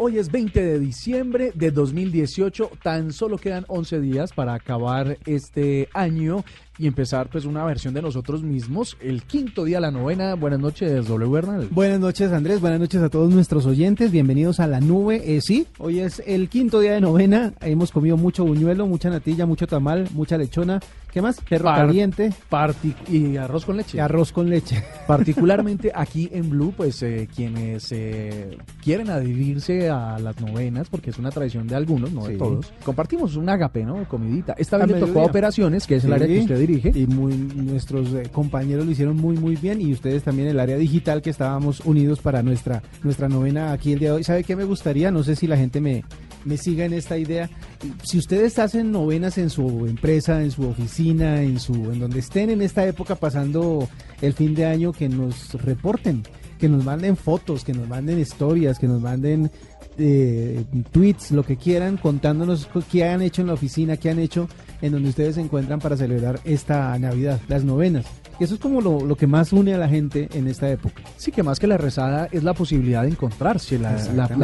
Hoy es 20 de diciembre de 2018, tan solo quedan 11 días para acabar este año y empezar pues una versión de nosotros mismos, el quinto día la novena. Buenas noches, W Bernal. Buenas noches, Andrés. Buenas noches a todos nuestros oyentes. Bienvenidos a la nube. Eh, sí, hoy es el quinto día de novena. Hemos comido mucho buñuelo, mucha natilla, mucho tamal, mucha lechona. ¿Qué más? Perro caliente. y arroz con leche. arroz con leche. Particularmente aquí en Blue, pues eh, quienes eh, quieren adherirse a las novenas, porque es una tradición de algunos, no de todos, compartimos un agape, ¿no? Comidita. Esta vez le tocó a operaciones, que es el área que usted dirige. Y muy, nuestros eh, compañeros lo hicieron muy, muy bien. Y ustedes también el área digital que estábamos unidos para nuestra, nuestra novena aquí el día de hoy. ¿Sabe qué me gustaría? No sé si la gente me, me siga en esta idea. Si ustedes hacen novenas en su empresa, en su oficina, en su en donde estén en esta época pasando el fin de año, que nos reporten, que nos manden fotos, que nos manden historias, que nos manden eh, tweets, lo que quieran, contándonos qué han hecho en la oficina, qué han hecho en donde ustedes se encuentran para celebrar esta Navidad, las novenas. Eso es como lo, que más une a la gente en esta época. Sí, que más que la rezada es la posibilidad de encontrarse, la,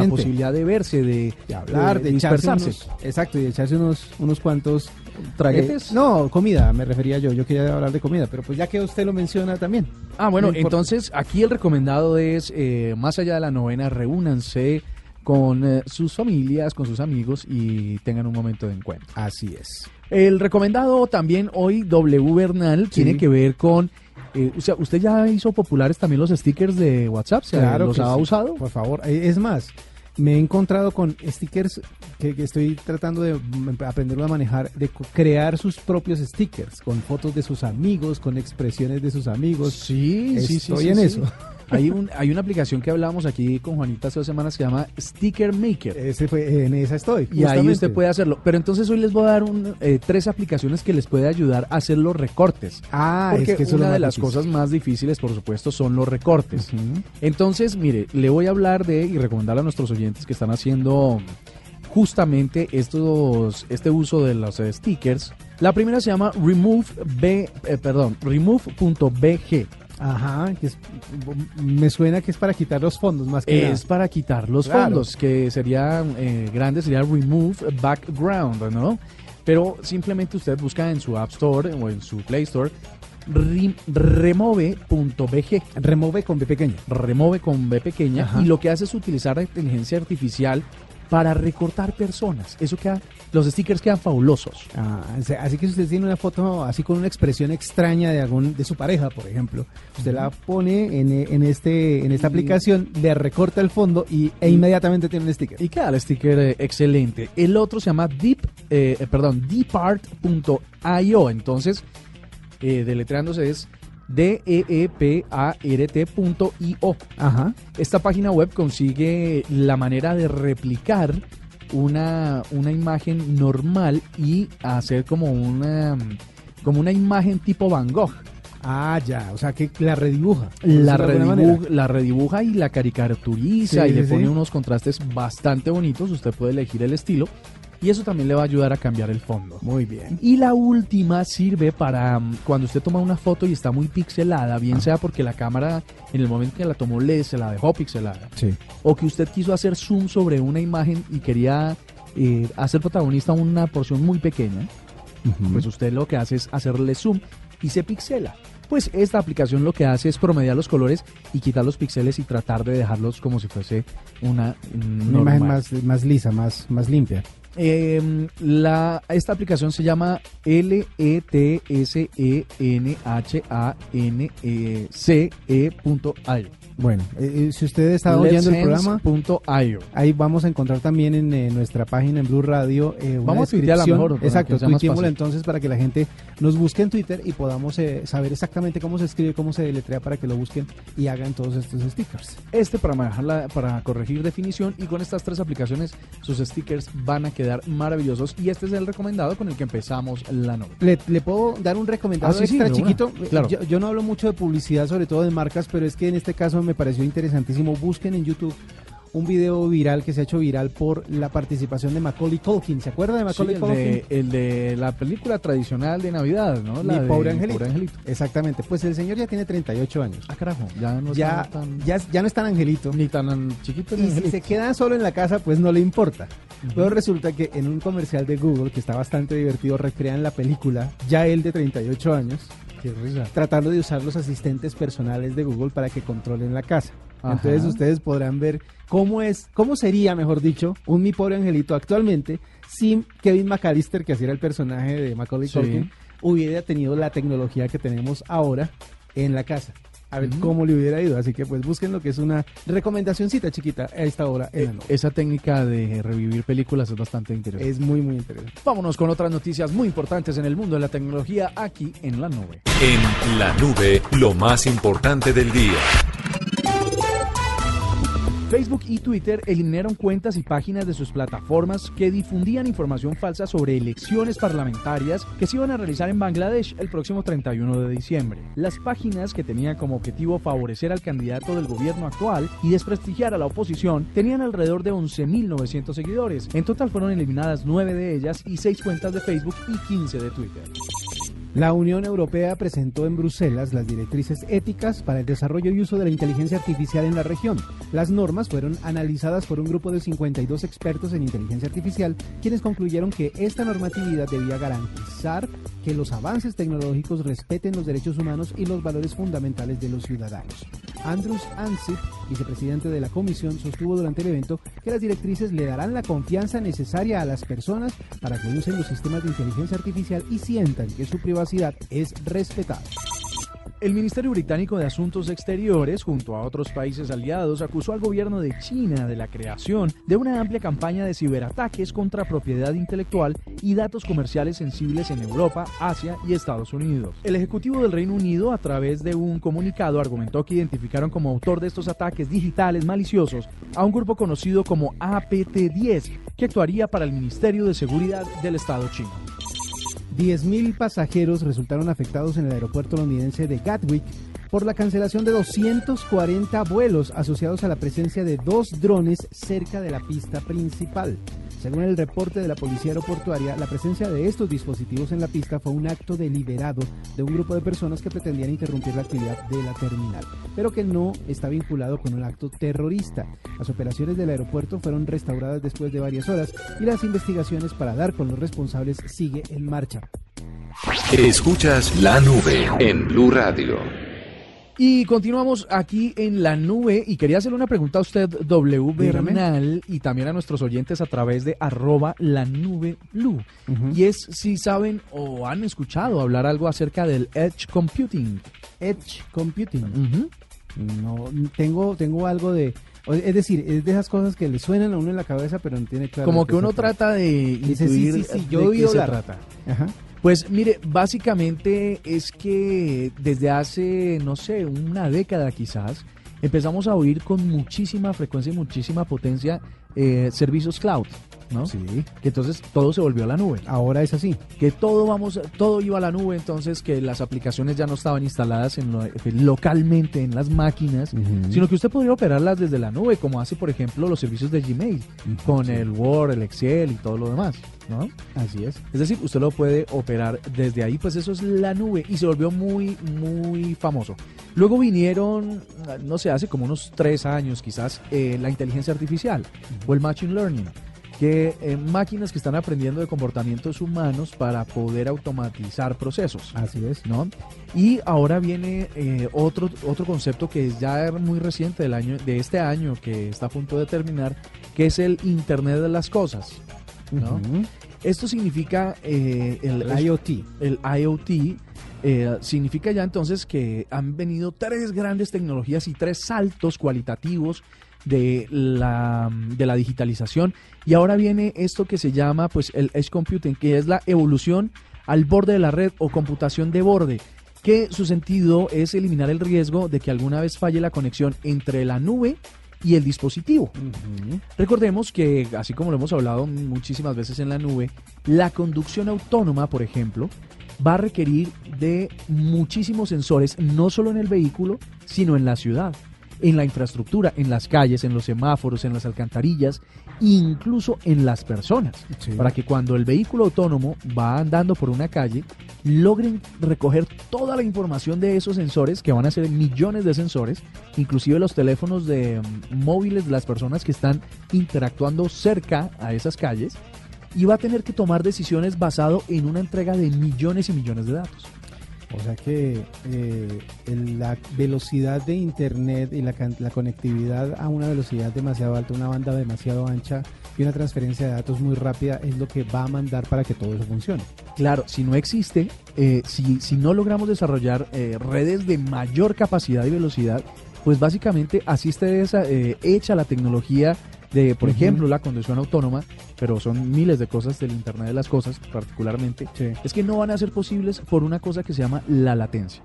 posibilidad de verse, de, hablar, de, dispersarse. exacto, y de echarse unos, unos cuantos ¿Traguetes? Eh, no, comida, me refería yo. Yo quería hablar de comida, pero pues ya que usted lo menciona también. Ah, bueno, entonces aquí el recomendado es, eh, más allá de la novena, reúnanse con eh, sus familias, con sus amigos y tengan un momento de encuentro. Así es. El recomendado también hoy, W Bernal, tiene que ver con... Eh, o sea, ¿usted ya hizo populares también los stickers de WhatsApp? claro ¿Los ha usado? Por favor. Es más, me he encontrado con stickers que, estoy tratando de aprenderlo a manejar, de crear sus propios stickers, con fotos de sus amigos, con expresiones de sus amigos. Sí, sí, sí. Estoy en eso. Hay, un, hay una aplicación que hablábamos aquí con Juanita hace dos semanas que se llama Sticker Maker. Ese fue, en esa estoy. Y ahí usted puede hacerlo. Pero entonces hoy les voy a dar un, eh, tres aplicaciones que les puede ayudar a hacer los recortes. Ah, Porque es que una de las cosas más difíciles, por supuesto, son los recortes. Entonces, mire, le voy a hablar de y recomendar a nuestros oyentes que están haciendo justamente estos, este uso de los stickers. La primera se llama Remove B, eh, perdón, remove.bg. Ajá, que me suena que es para quitar los fondos más que Es para quitar los fondos, que sería eh, grande, sería remove background, ¿no? Pero simplemente usted busca en su App Store o en su Play Store remove.bg. Remove con B pequeña. Remove con B pequeña. Y lo que hace es utilizar la inteligencia artificial para recortar personas. Eso queda, los stickers quedan fabulosos. Ah, así que si usted tiene una foto así con una expresión extraña de algún de su pareja, por ejemplo, usted la pone en, en este en esta aplicación, le recorta el fondo y e inmediatamente tiene un sticker. Y queda el sticker eh, excelente. El otro se llama Deep, eh, eh perdón, Deepart.io. Entonces, eh, deletreándose es D-E-E-P-A-R-T.io. Ajá. Esta página web consigue la manera de replicar una, una imagen normal y hacer como una, como una imagen tipo Van Gogh. Ah, ya, o sea que la redibuja. La, redibuja, la redibuja y la caricaturiza y le pone unos contrastes bastante bonitos. Usted puede elegir el estilo y eso también le va a ayudar a cambiar el fondo. Muy bien. Y la última sirve para mm, cuando usted toma una foto y está muy pixelada, bien sea porque la cámara en el momento que la tomó le se la dejó pixelada. Sí. O que usted quiso hacer zoom sobre una imagen y quería eh, hacer protagonista una porción muy pequeña. Pues usted lo que hace es hacerle zoom y se pixela. Pues esta aplicación lo que hace es promediar los colores y quitar los píxeles y tratar de dejarlos como si fuese una, una imagen más, más lisa, más, más limpia. Eh, la, esta aplicación se llama L-E-T-S-E-N-H-A-N-E-C-E.io. Bueno, eh, eh, si usted está oyendo el programa, ahí vamos a encontrar también en eh, nuestra página en Blue Radio una vamos a la mejor. Exacto, tuiteémosla entonces para que la gente nos busque en Twitter y podamos saber exactamente cómo se escribe, cómo se deletrea para que lo busquen y hagan todos estos stickers. Este para manejarla, para corregir definición y con estas tres aplicaciones sus stickers van a quedar maravillosos y este es el recomendado con el que empezamos la nota. ¿Le, puedo dar un recomendado ah, extra chiquito? Claro. Yo, yo no hablo mucho de publicidad, sobre todo de marcas, pero es que en este caso me pareció interesantísimo. Busquen en YouTube un video viral que se ha hecho viral por la participación de Macaulay Culkin. ¿Se acuerda de Macaulay Sí, el, Culkin? de, el de la película tradicional de Navidad, ¿no? Mi La de pobre angelito. Pobre Angelito. Exactamente. Pues el señor ya tiene 38 años. Ah, carajo, ya no Ya, está tan, ya, ya no es tan angelito. ni tan chiquito ni Y si se queda solo en la casa, pues no le importa. Pero resulta que en un comercial de Google, que está bastante divertido, recrean la película, ya él de 38 años, Qué risa. tratando de usar los asistentes personales de Google para que controlen la casa. Ajá. Entonces ustedes podrán ver cómo es, cómo sería, mejor dicho, un mi pobre angelito actualmente sin Kevin McAllister, que así era el personaje de Macaulay Sí. Culkin, hubiera tenido la tecnología que tenemos ahora en la casa. A ver cómo le hubiera ido. Así que pues busquen lo que es una recomendacioncita chiquita a esta hora en la Eh, noche. esa técnica de revivir películas es bastante interesante. Es muy muy interesante. Vámonos con otras noticias muy importantes en el mundo de la tecnología aquí en la nube. En la nube, lo más importante del día. Facebook y Twitter eliminaron cuentas y páginas de sus plataformas que difundían información falsa sobre elecciones parlamentarias que se iban a realizar en Bangladesh el próximo 31 de diciembre. Las páginas que tenían como objetivo favorecer al candidato del gobierno actual y desprestigiar a la oposición tenían alrededor de 11.900 seguidores. En total fueron eliminadas 9 de ellas y 6 cuentas de Facebook y 15 de Twitter. La Unión Europea presentó en Bruselas las directrices éticas para el desarrollo y uso de la inteligencia artificial en la región. Las normas fueron analizadas por un grupo de 52 expertos en inteligencia artificial, quienes concluyeron que esta normatividad debía garantizar que los avances tecnológicos respeten los derechos humanos y los valores fundamentales de los ciudadanos. Andrus Ansip, vicepresidente de la comisión, sostuvo durante el evento que las directrices le darán la confianza necesaria a las personas para que usen los sistemas de inteligencia artificial y sientan que su privacidad es respetada. El Ministerio Británico de Asuntos Exteriores, junto a otros países aliados, acusó al gobierno de China de la creación de una amplia campaña de ciberataques contra propiedad intelectual y datos comerciales sensibles en Europa, Asia y Estados Unidos. El Ejecutivo del Reino Unido, a través de un comunicado, argumentó que identificaron como autor de estos ataques digitales maliciosos a un grupo conocido como APT-10, que actuaría para el Ministerio de Seguridad del Estado chino. 10.000 pasajeros resultaron afectados en el aeropuerto londinense de Gatwick por la cancelación de 240 vuelos asociados a la presencia de dos drones cerca de la pista principal. Según el reporte de la policía aeroportuaria, la presencia de estos dispositivos en la pista fue un acto deliberado de un grupo de personas que pretendían interrumpir la actividad de la terminal, pero que no está vinculado con un acto terrorista. Las operaciones del aeropuerto fueron restauradas después de varias horas y las investigaciones para dar con los responsables sigue en marcha. Escuchas la nube en Blue Radio. Y continuamos aquí en la nube y quería hacerle una pregunta a usted, W. Bernal, y también a nuestros oyentes a través de arroba la nube blue. Y es si saben o han escuchado hablar algo acerca del Edge Computing. Edge Computing. No, tengo, tengo algo de... Es decir, es de esas cosas que le suenan a uno en la cabeza, pero no tiene claro. Como de que uno trata. de Dice, sí, sí, sí, de yo he qué se trata. Ajá. Pues mire, básicamente es que desde hace, no sé, una década quizás, empezamos a oír con muchísima frecuencia y muchísima potencia eh, servicios cloud, ¿no? Sí. Que entonces todo se volvió a la nube. Ahora es así. Que todo vamos, todo iba a la nube, entonces que las aplicaciones ya no estaban instaladas en lo- localmente en las máquinas, sino que usted podría operarlas desde la nube, como hace por ejemplo los servicios de Gmail, con sí. el Word, el Excel y todo lo demás, ¿no? Así es. Es decir, usted lo puede operar desde ahí, pues eso es la nube y se volvió muy, muy famoso. Luego vinieron, no sé, hace como unos tres años quizás, eh, la inteligencia artificial o el machine learning, que eh, máquinas que están aprendiendo de comportamientos humanos para poder automatizar procesos. Así es. ¿no? Y ahora viene eh, otro, otro concepto que es ya muy reciente del año, de este año que está a punto de terminar, que es el Internet de las Cosas. ¿no? Ujú. Esto significa eh, el, El IoT. el IoT. eh, significa ya entonces que han venido tres grandes tecnologías y tres saltos cualitativos de la, de la digitalización y ahora viene esto que se llama pues el edge computing que es la evolución al borde de la red o computación de borde que su sentido es eliminar el riesgo de que alguna vez falle la conexión entre la nube y el dispositivo. Recordemos que, así como lo hemos hablado muchísimas veces en la nube, la conducción autónoma, por ejemplo, va a requerir de muchísimos sensores, no solo en el vehículo, sino en la ciudad. En la infraestructura, en las calles, en los semáforos, en las alcantarillas, incluso en las personas, para que cuando el vehículo autónomo va andando por una calle, logren recoger toda la información de esos sensores, que van a ser millones de sensores, inclusive los teléfonos de mm, móviles de las personas que están interactuando cerca a esas calles, y va a tener que tomar decisiones basado en una entrega de millones y millones de datos. O sea que eh, la velocidad de Internet y la, conectividad a una velocidad demasiado alta, una banda demasiado ancha y una transferencia de datos muy rápida es lo que va a mandar para que todo eso funcione. Claro, si no existe, eh, si, si, no logramos desarrollar eh, redes de mayor capacidad y velocidad, pues básicamente así está hecha la tecnología de, por ejemplo, la conducción autónoma, pero son miles de cosas del Internet de las Cosas particularmente, es que no van a ser posibles por una cosa que se llama la latencia.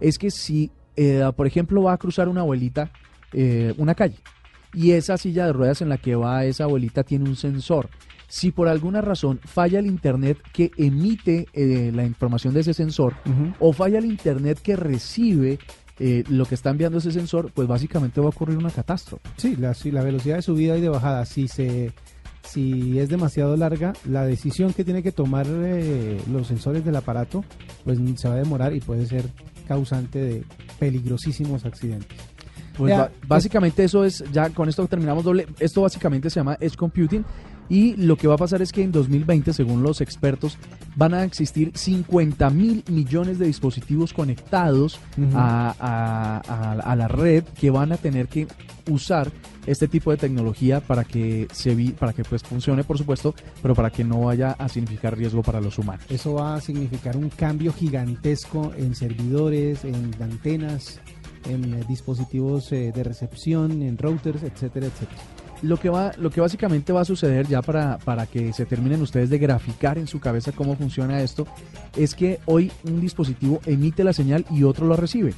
Es que si, eh, por ejemplo, va a cruzar una abuelita eh, una calle y esa silla de ruedas en la que va esa abuelita tiene un sensor, si por alguna razón falla el Internet que emite eh, la información de ese sensor o falla el Internet que recibe eh, lo que está enviando ese sensor, pues básicamente va a ocurrir una catástrofe. Sí, la, la velocidad de subida y de bajada, si se si es demasiado larga, la decisión que tiene que tomar eh, los sensores del aparato, pues se va a demorar y puede ser causante de peligrosísimos accidentes. Pues básicamente eso es, ya con esto terminamos doble, esto básicamente se llama Edge Computing y lo que va a pasar es que en 2020, según los expertos, van a existir 50 mil millones de dispositivos conectados a, la red que van a tener que usar este tipo de tecnología para que se vi, para que pues funcione por supuesto pero para que no vaya a significar riesgo para los humanos. Eso va a significar un cambio gigantesco en servidores en antenas en eh, dispositivos eh, de recepción en routers etcétera etcétera lo que, va, lo que básicamente va a suceder ya para, para que se terminen ustedes de graficar en su cabeza cómo funciona esto, es que hoy un dispositivo emite la señal y otro la recibe.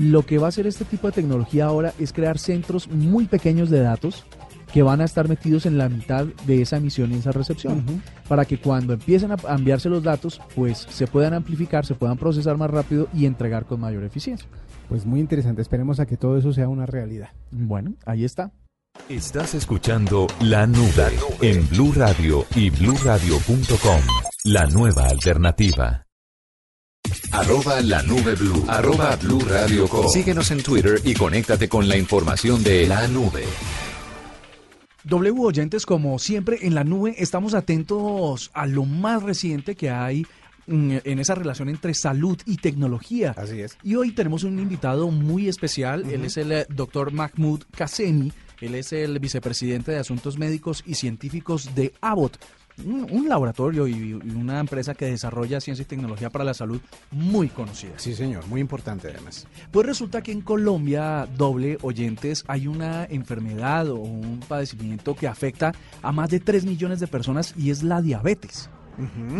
Lo que va a hacer este tipo de tecnología ahora es crear centros muy pequeños de datos que van a estar metidos en la mitad de esa emisión y esa recepción, para que cuando empiecen a enviarse los datos, pues se puedan amplificar, se puedan procesar más rápido y entregar con mayor eficiencia. Pues muy interesante, esperemos a que todo eso sea una realidad. Bueno, ahí está. Estás escuchando La Nube en Blue Radio y BlueRadio.com, la nueva alternativa. Arroba la nube blue. Arroba blue radio Síguenos en Twitter y conéctate con la información de la nube. W oyentes, como siempre en la nube, estamos atentos a lo más reciente que hay mm, en esa relación entre salud y tecnología. Así es. Y hoy tenemos un invitado muy especial. Él es el eh, doctor Mahmoud Kassemi. Él es el vicepresidente de Asuntos Médicos y Científicos de Abbott, un, laboratorio y, una empresa que desarrolla ciencia y tecnología para la salud muy conocida. Sí, señor, muy importante además. Pues resulta que en Colombia, doble oyentes, hay una enfermedad o un padecimiento que afecta a más de 3 millones de personas y es la diabetes.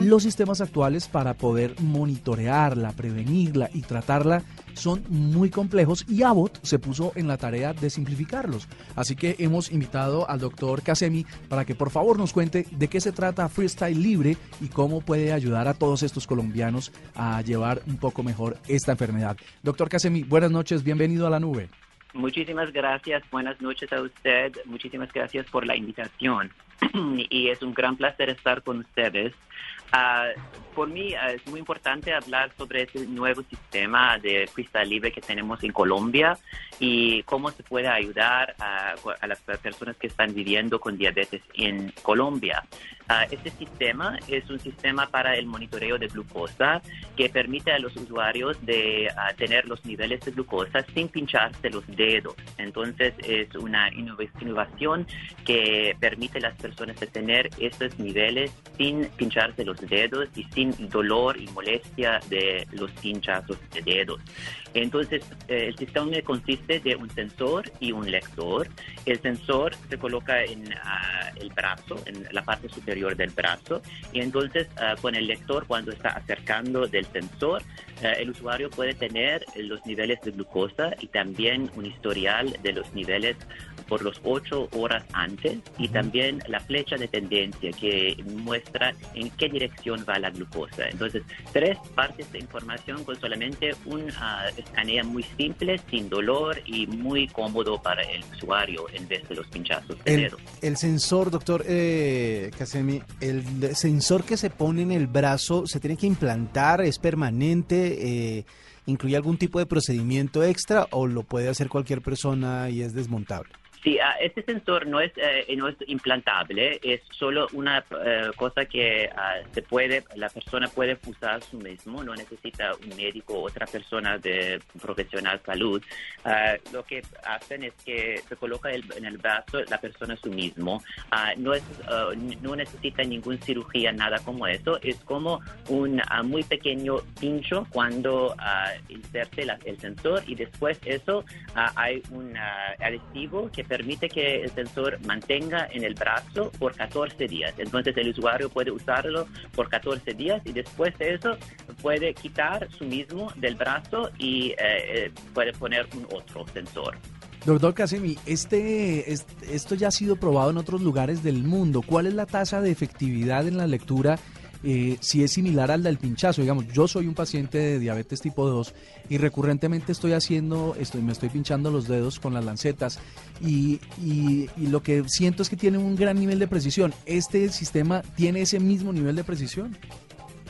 Los sistemas actuales para poder monitorearla, prevenirla y tratarla son muy complejos y Abbott se puso en la tarea de simplificarlos. Así que hemos invitado al doctor Casemi para que por favor nos cuente de qué se trata Freestyle Libre y cómo puede ayudar a todos estos colombianos a llevar un poco mejor esta enfermedad. Doctor Casemi, buenas noches, bienvenido a la nube. Muchísimas gracias, buenas noches a usted, muchísimas gracias por la invitación y es un gran placer estar con ustedes. Uh, por mí ah, es muy importante hablar sobre este nuevo sistema de freestyle libre que tenemos en Colombia y cómo se puede ayudar a, a las personas que están viviendo con diabetes en Colombia. Uh, este sistema es un sistema para el monitoreo de glucosa que permite a los usuarios de tener los niveles de glucosa sin pincharse los dedos. Entonces es una innovación que permite a las personas tener estos niveles sin pincharse los dedos y sin dolor y molestia de los pinchazos de dedos. Entonces, eh, el sistema consiste de un sensor y un lector. El sensor se coloca en ah, el brazo, en la parte superior del brazo, y entonces ah, con el lector, cuando está acercando del sensor, ah, el usuario puede tener los niveles de glucosa y también un historial de los niveles por los ocho horas antes y también la flecha de tendencia que muestra en qué dirección va la glucosa. Entonces, tres partes de información con solamente un uh, escaneo muy simple, sin dolor y muy cómodo para el usuario en vez de los pinchazos de el, dedo. El sensor, doctor eh, el sensor que se pone en el brazo, ¿se tiene que implantar? ¿Es permanente? Eh, ¿Incluye algún tipo de procedimiento extra o lo puede hacer cualquier persona y es desmontable? Sí, uh, este sensor no es, eh, no es implantable, es solo una eh, cosa que uh, se puede, la persona puede usar su mismo, no necesita un médico o otra persona de profesional salud. Uh, lo que hacen es que se coloca el, en el brazo la persona su mismo. no, es, no necesita ninguna cirugía, nada como eso. Es como un muy pequeño pincho cuando inserte la, el sensor y después eso hay un adhesivo que permite que el sensor mantenga en el brazo por 14 días. Entonces el usuario puede usarlo por 14 días y después de eso puede quitar su mismo del brazo y eh, puede poner un otro sensor. Doctor Casemi, este, este, esto ya ha sido probado en otros lugares del mundo. ¿Cuál es la tasa de efectividad en la lectura eh, si es similar al del pinchazo. Digamos, yo soy un paciente de diabetes tipo 2 y recurrentemente estoy haciendo, estoy, me estoy pinchando los dedos con las lancetas y, y, lo que siento es que tiene un gran nivel de precisión. ¿Este sistema tiene ese mismo nivel de precisión?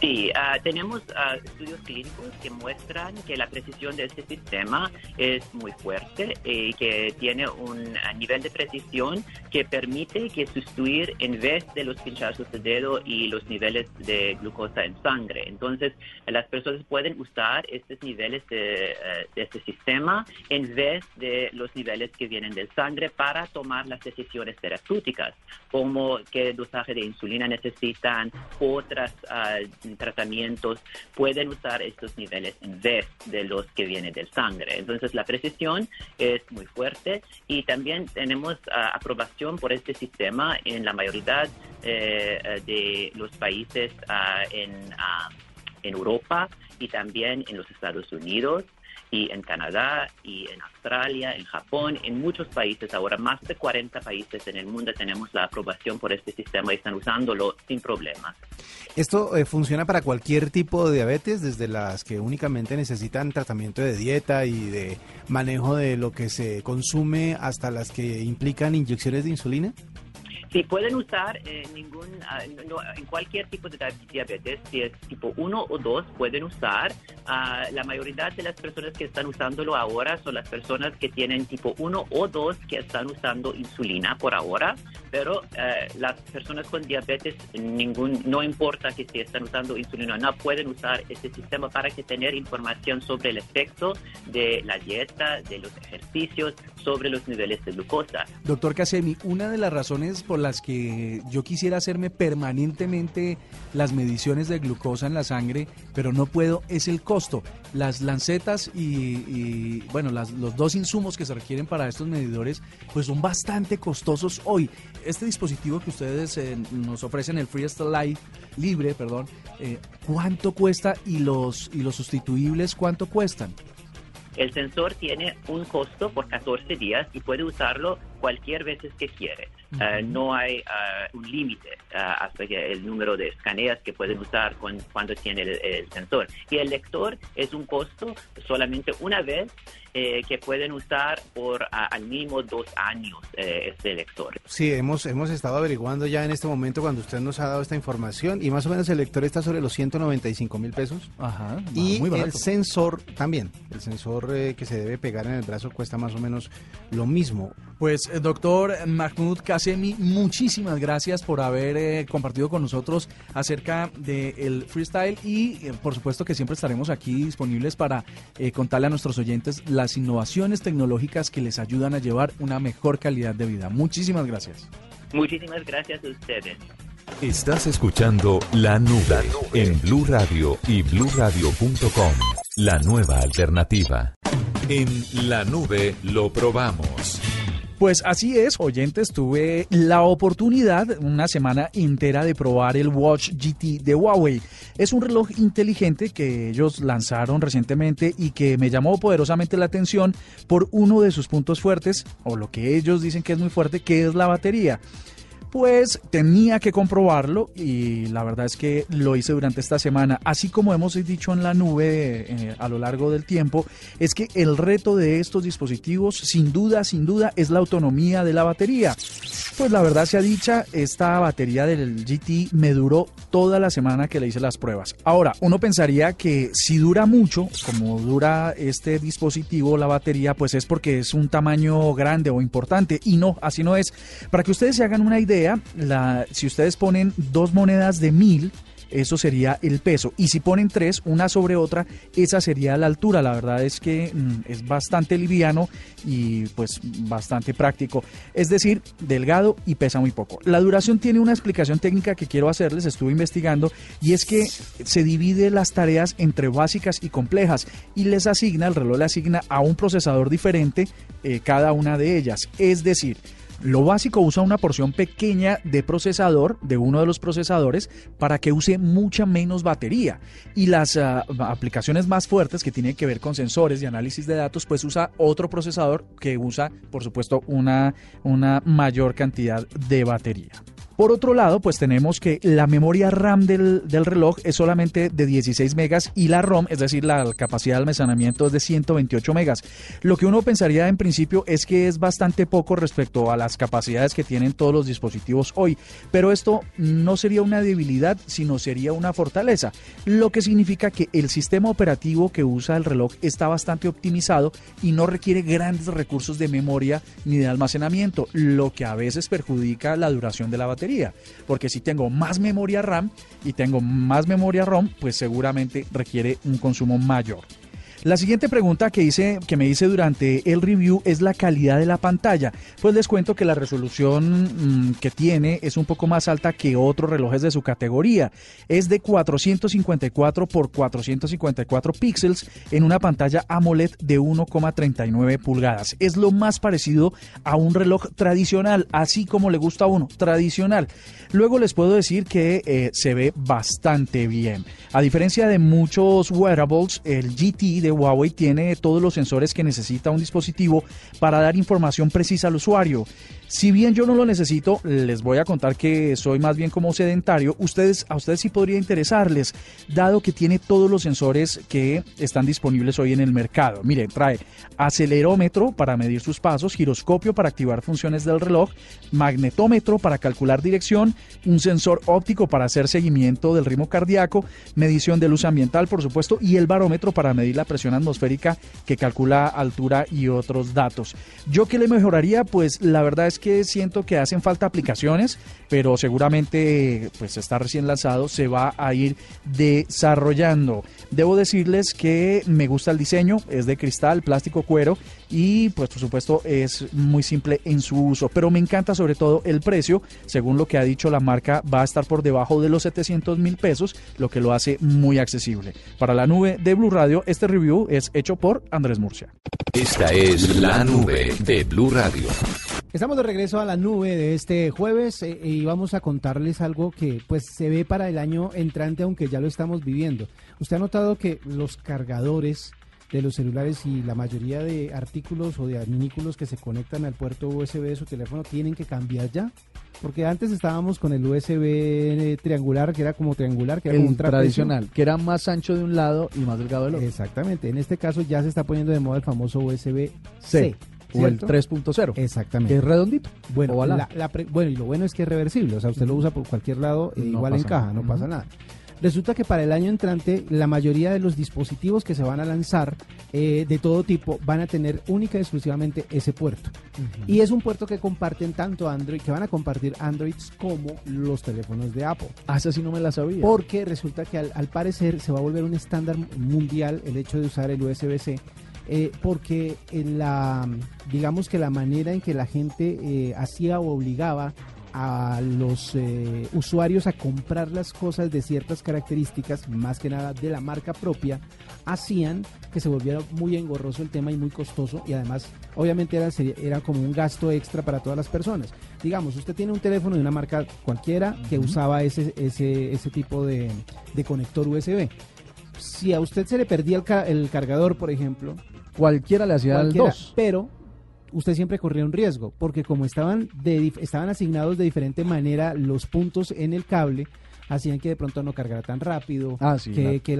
Sí, uh, tenemos uh, estudios clínicos que muestran que la precisión de este sistema es muy fuerte y que tiene un uh, nivel de precisión que permite que sustituir en vez de los pinchazos de dedo y los niveles de glucosa en sangre. Entonces, las personas pueden usar estos niveles de, de este sistema en vez de los niveles que vienen del sangre para tomar las decisiones terapéuticas, como qué dosaje de insulina necesitan, otras tratamientos pueden usar estos niveles en vez de los que vienen del sangre. Entonces la precisión es muy fuerte y también tenemos uh, aprobación por este sistema en la mayoría eh, de los países uh, en, uh, en Europa y también en los Estados Unidos y en Canadá y en Australia, en Japón, en muchos países, ahora más de 40 países en el mundo tenemos la aprobación por este sistema y están usándolo sin problemas. ¿Esto eh, funciona para cualquier tipo de diabetes, desde las que únicamente necesitan tratamiento de dieta y de manejo de lo que se consume hasta las que implican inyecciones de insulina? Sí, pueden usar eh, ningún, uh, no, en cualquier tipo de diabetes, si es tipo 1 o 2, pueden usar. Uh, la mayoría de las personas que están usándolo ahora son las personas que tienen tipo 1 o 2 que están usando insulina por ahora, pero uh, las personas con diabetes, ningún, no importa que si están usando insulina no, pueden usar este sistema para que tener información sobre el efecto de la dieta, de los ejercicios, sobre los niveles de glucosa. Doctor Casemi, una de las razones por las que yo quisiera hacerme permanentemente las mediciones de glucosa en la sangre, pero no puedo, es el costo. Las lancetas y, y bueno, las, los dos insumos que se requieren para estos medidores, pues son bastante costosos hoy. Este dispositivo que ustedes eh, nos ofrecen, el Freestyle Live, libre, perdón, eh, ¿cuánto cuesta y los, y los sustituibles cuánto cuestan? El sensor tiene un costo por 14 días y puede usarlo cualquier vez que quiere. Uh -huh. uh, no hay uh, un límite hasta que el número de escaneas que pueden usar con, cuando tiene el, el, sensor. Y el lector es un costo solamente una vez eh, que pueden usar por al mínimo dos años eh, este lector. Sí, hemos, hemos estado averiguando ya en este momento cuando usted nos ha dado esta información y más o menos el lector está sobre los 195 mil pesos. Ajá, y muy el sensor también, el sensor eh, que se debe pegar en el brazo cuesta más o menos lo mismo. Pues eh, doctor Mahmoud Kasemi, muchísimas gracias por haber eh, compartido con nosotros acerca del freestyle y eh, por supuesto que siempre estaremos aquí disponibles para eh, contarle a nuestros oyentes las innovaciones tecnológicas que les ayudan a llevar una mejor calidad de vida. Muchísimas gracias. Muchísimas gracias a ustedes. Estás escuchando La Nube, en Blue Radio y bluradio.com. La nueva alternativa. En La Nube lo probamos. Pues así es, oyentes, tuve la oportunidad una semana entera de probar el Watch GT de Huawei. Es un reloj inteligente que ellos lanzaron recientemente y que me llamó poderosamente la atención por uno de sus puntos fuertes, o lo que ellos dicen que es muy fuerte, que es la batería pues tenía que comprobarlo y la verdad es que lo hice durante esta semana. Así como hemos dicho en la nube eh, a lo largo del tiempo, es que el reto de estos dispositivos, sin duda, sin duda, es la autonomía de la batería. Pues la verdad sea dicha, esta batería del GT me duró toda la semana que le hice las pruebas. Ahora, uno pensaría que si dura mucho, como dura este dispositivo, la batería, pues es porque es un tamaño grande o importante. Y no, así no es. Para que ustedes se hagan una idea, la, si ustedes ponen dos monedas de mil, eso sería el peso. Y si ponen tres, una sobre otra, esa sería la altura. La verdad es que mm, es bastante liviano y pues bastante práctico. Es decir, delgado y pesa muy poco. La duración tiene una explicación técnica que quiero hacerles, estuve investigando, y es que se divide las tareas entre básicas y complejas y les asigna, el reloj le asigna a un procesador diferente eh, cada una de ellas. Es decir, lo básico usa una porción pequeña de procesador, de uno de los procesadores, para que use mucha menos batería. Y las ah, aplicaciones más fuertes que tienen que ver con sensores y análisis de datos, pues usa otro procesador que usa, por supuesto, una, una mayor cantidad de batería. Por otro lado, pues tenemos que la memoria RAM del, reloj es solamente de 16 megas y la ROM, es decir, la capacidad de almacenamiento es de 128 megas. Lo que uno pensaría en principio es que es bastante poco respecto a las capacidades que tienen todos los dispositivos hoy, pero esto no sería una debilidad, sino sería una fortaleza, lo que significa que el sistema operativo que usa el reloj está bastante optimizado y no requiere grandes recursos de memoria ni de almacenamiento, lo que a veces perjudica la duración de la batería porque si tengo más memoria RAM y tengo más memoria ROM, pues seguramente requiere un consumo mayor. La siguiente pregunta que, hice, que me hice durante el review es la calidad de la pantalla. Pues les cuento que la resolución mm, que tiene es un poco más alta que otros relojes de su categoría. Es de 454 por 454 píxeles en una pantalla AMOLED de 1,39 pulgadas. Es lo más parecido a un reloj tradicional, así como le gusta a uno, tradicional. Luego les puedo decir que eh, se ve bastante bien. A diferencia de muchos wearables, el GT de Huawei tiene todos los sensores que necesita un dispositivo para dar información precisa al usuario. Si bien yo no lo necesito, les voy a contar que soy más bien como sedentario, ustedes, a ustedes sí podría interesarles, dado que tiene todos los sensores que están disponibles hoy en el mercado. Mire, trae acelerómetro para medir sus pasos, giroscopio para activar funciones del reloj, magnetómetro para calcular dirección, un sensor óptico para hacer seguimiento del ritmo cardíaco, medición de luz ambiental, por supuesto, y el barómetro para medir la presión atmosférica que calcula altura y otros datos. ¿Yo qué le mejoraría? Pues la verdad es que siento que hacen falta aplicaciones, pero seguramente pues está recién lanzado, se va a ir desarrollando. Debo decirles que me gusta el diseño, es de cristal, plástico, cuero y pues por supuesto es muy simple en su uso, pero me encanta sobre todo el precio, según lo que ha dicho la marca va a estar por debajo de los 700 mil pesos, lo que lo hace muy accesible. Para la nube de Blue Radio, este review es hecho por Andrés Murcia. Esta es la nube de Blue Radio. Estamos de regreso a la nube de este jueves eh, y vamos a contarles algo que pues se ve para el año entrante aunque ya lo estamos viviendo. Usted ha notado que los cargadores de los celulares y la mayoría de artículos o de artículos que se conectan al puerto USB de su teléfono tienen que cambiar ya. Porque antes estábamos con el USB triangular, que era como triangular, que era un tradicional, que era más ancho de un lado y más delgado del otro. Exactamente. En este caso ya se está poniendo de moda el famoso USB-C. O el 3.0. Exactamente. Que es redondito. Bueno, bueno, y lo bueno es que es reversible. O sea, usted lo usa por cualquier lado, e igual encaja, no pasa nada. Resulta que para el año entrante la mayoría de los dispositivos que se van a lanzar eh, de todo tipo van a tener única y exclusivamente ese puerto. Y es un puerto que comparten tanto Android, que van a compartir Androids como los teléfonos de Apple. Ah, eso sí no me la sabía. Porque resulta que al, al parecer se va a volver un estándar mundial el hecho de usar el USB-C eh, porque en la, digamos que la manera en que la gente eh, hacía o obligaba a los eh, usuarios a comprar las cosas de ciertas características, más que nada de la marca propia, hacían que se volviera muy engorroso el tema y muy costoso y además obviamente era, era como un gasto extra para todas las personas. Digamos, usted tiene un teléfono de una marca cualquiera que usaba ese, ese, ese tipo de, de conector USB. Si a usted se le perdía el, el cargador, por ejemplo, cualquiera le hacía el 2. Pero usted siempre corría un riesgo, porque como estaban, de, estaban asignados de diferente manera los puntos en el cable, hacían que de pronto no cargara tan rápido, ah, que,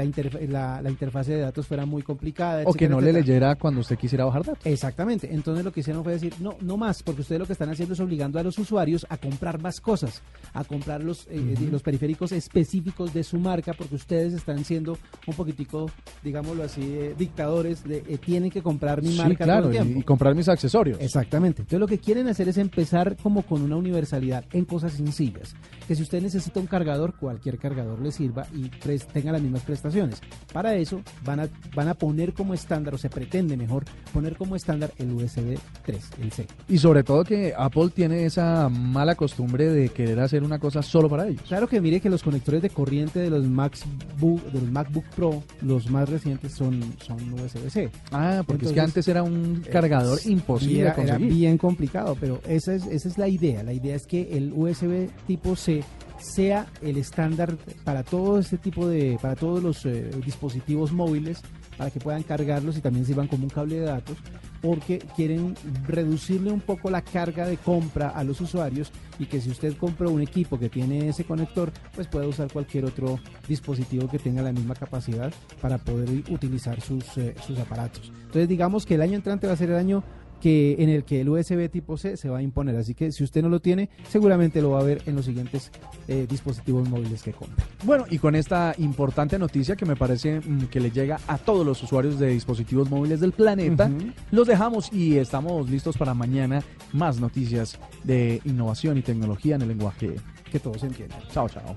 la, la, interfase de datos fuera muy complicada. O que no le leyera cuando usted quisiera bajar datos. Exactamente. Entonces lo que hicieron fue decir, no, no más, porque ustedes lo que están haciendo es obligando a los usuarios a comprar más cosas, a comprar los, eh, los periféricos específicos de su marca, porque ustedes están siendo un poquitico, digámoslo así, eh, dictadores de eh, tienen que comprar mi marca claro, Y, comprar mis accesorios. Exactamente. Entonces lo que quieren hacer es empezar como con una universalidad en cosas sencillas. Que si usted necesita un cargador, cualquier cargador le sirva y tenga las mismas prestaciones. Para eso van a, van a poner como estándar, o se pretende mejor, poner como estándar el USB 3, el C. Y sobre todo que Apple tiene esa mala costumbre de querer hacer una cosa solo para ellos. Claro que mire que los conectores de corriente de los MacBook, de los MacBook Pro, los más recientes son, son USB-C. Ah, porque es que antes era un cargador imposible era, era, bien complicado, pero esa es, esa es la idea. La idea es que el USB tipo C sea el estándar para todo este tipo de, para todos los eh, dispositivos móviles, para que puedan cargarlos y también sirvan como un cable de datos, porque quieren reducirle un poco la carga de compra a los usuarios y que si usted compra un equipo que tiene ese conector, pues puede usar cualquier otro dispositivo que tenga la misma capacidad para poder utilizar sus, eh, sus aparatos. Entonces digamos que el año entrante va a ser el año que en el que el USB tipo C se va a imponer. Así que si usted no lo tiene, seguramente lo va a ver en los siguientes eh, dispositivos móviles que compre. Bueno, y con esta importante noticia que me parece mm, que le llega a todos los usuarios de dispositivos móviles del planeta, los dejamos y estamos listos para mañana más noticias de innovación y tecnología en el lenguaje que todos entienden. Chao, chao.